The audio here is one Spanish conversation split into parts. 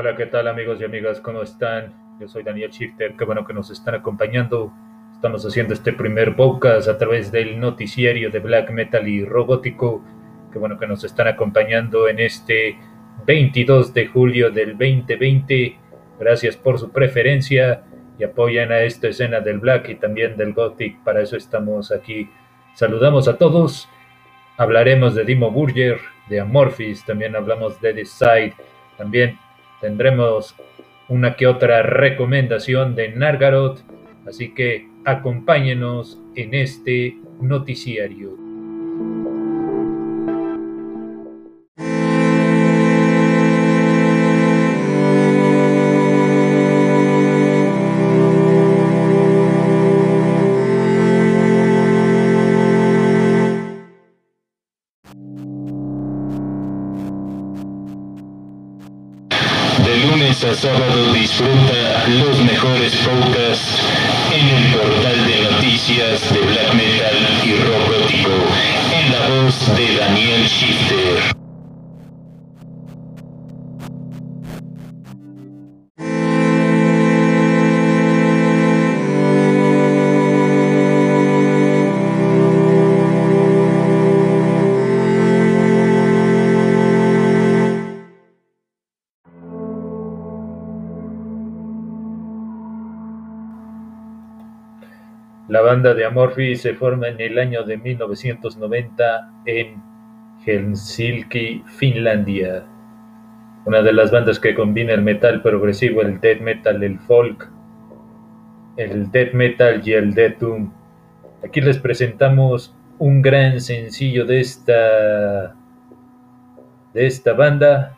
Hola, ¿qué tal amigos y amigas? ¿Cómo están? Yo soy Daniel Shifter, qué bueno que nos están acompañando. Estamos haciendo este primer podcast a través del noticiario de black metal y robótico. Qué bueno que nos están acompañando en este 22 de julio del 2020. Gracias por su preferencia y apoyan a esta escena del black y también del gothic. Para eso estamos aquí. Saludamos a todos. Hablaremos de Dimo Burger, de Amorphis, también hablamos de The Side, también tendremos una que otra recomendación de Nargaroth, así que acompáñenos en este noticiario. A sábado disfruta los mejores podcasts en el portal de noticias de black metal y rock en la voz de Daniel Shifter. La banda de Amorphy se forma en el año de 1990 en Helsinki, Finlandia. Una de las bandas que combina el metal progresivo, el death metal, el folk, el death metal y el death doom. Aquí les presentamos un gran sencillo de esta de esta banda.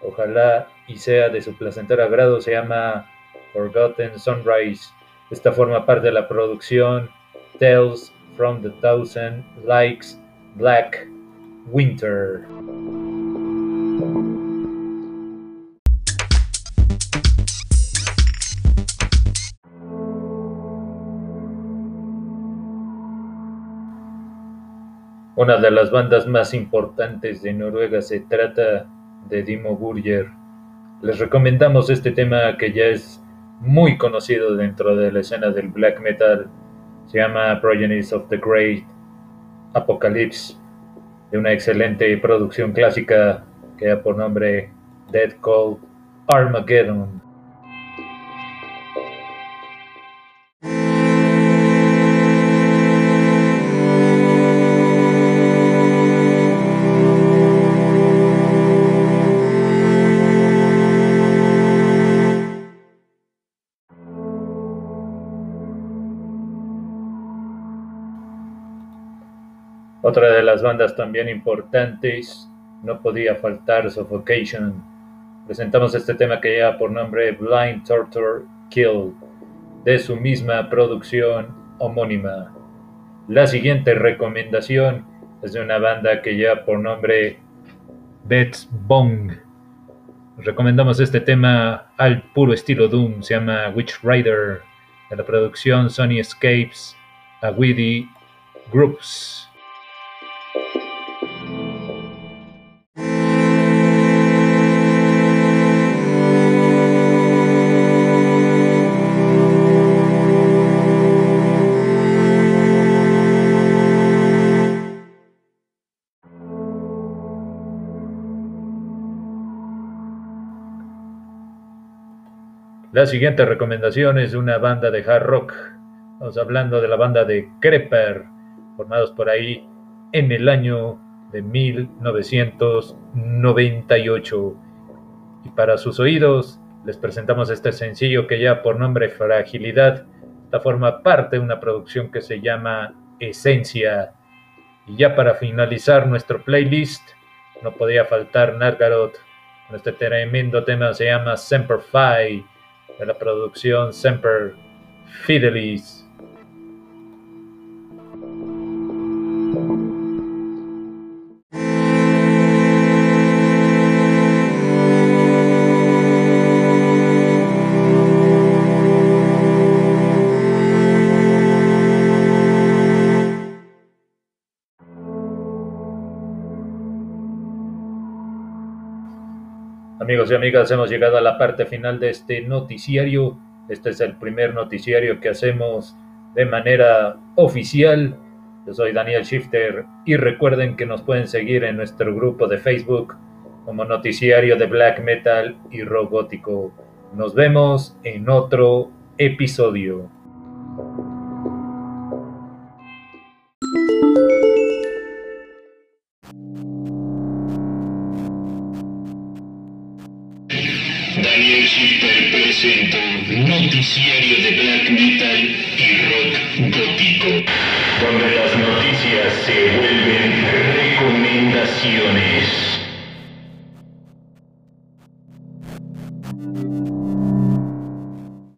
Ojalá y sea de su placentero agrado. Se llama Forgotten Sunrise. Esta forma parte de la producción Tales from the Thousand Likes Black Winter. Una de las bandas más importantes de Noruega se trata de Dimo Burger. Les recomendamos este tema que ya es muy conocido dentro de la escena del black metal. Se llama Progenies of the Great Apocalypse, de una excelente producción clásica que da por nombre Dead Cold Armageddon. Otra de las bandas también importantes, no podía faltar Suffocation. Presentamos este tema que lleva por nombre Blind Torture Kill, de su misma producción homónima. La siguiente recomendación es de una banda que lleva por nombre Bets Bong. Recomendamos este tema al puro estilo Doom, se llama Witch Rider, de la producción Sony Escapes, a Witty Groups. La siguiente recomendación es una banda de hard rock. Estamos hablando de la banda de Creeper, formados por ahí en el año de 1998. Y para sus oídos les presentamos este sencillo que ya por nombre Fragilidad, esta forma parte de una producción que se llama Esencia. Y ya para finalizar nuestro playlist, no podía faltar Nargaroth. Este tremendo tema se llama Semper Fi de la producción Semper Fidelis. Amigos y amigas, hemos llegado a la parte final de este noticiario. Este es el primer noticiario que hacemos de manera oficial. Yo soy Daniel Shifter y recuerden que nos pueden seguir en nuestro grupo de Facebook como Noticiario de Black Metal y Rock Gótico. Nos vemos en otro episodio. Daniel Shifter presenta Noticiario de Black Metal y Rock Gótico, donde las noticias se vuelven recomendaciones.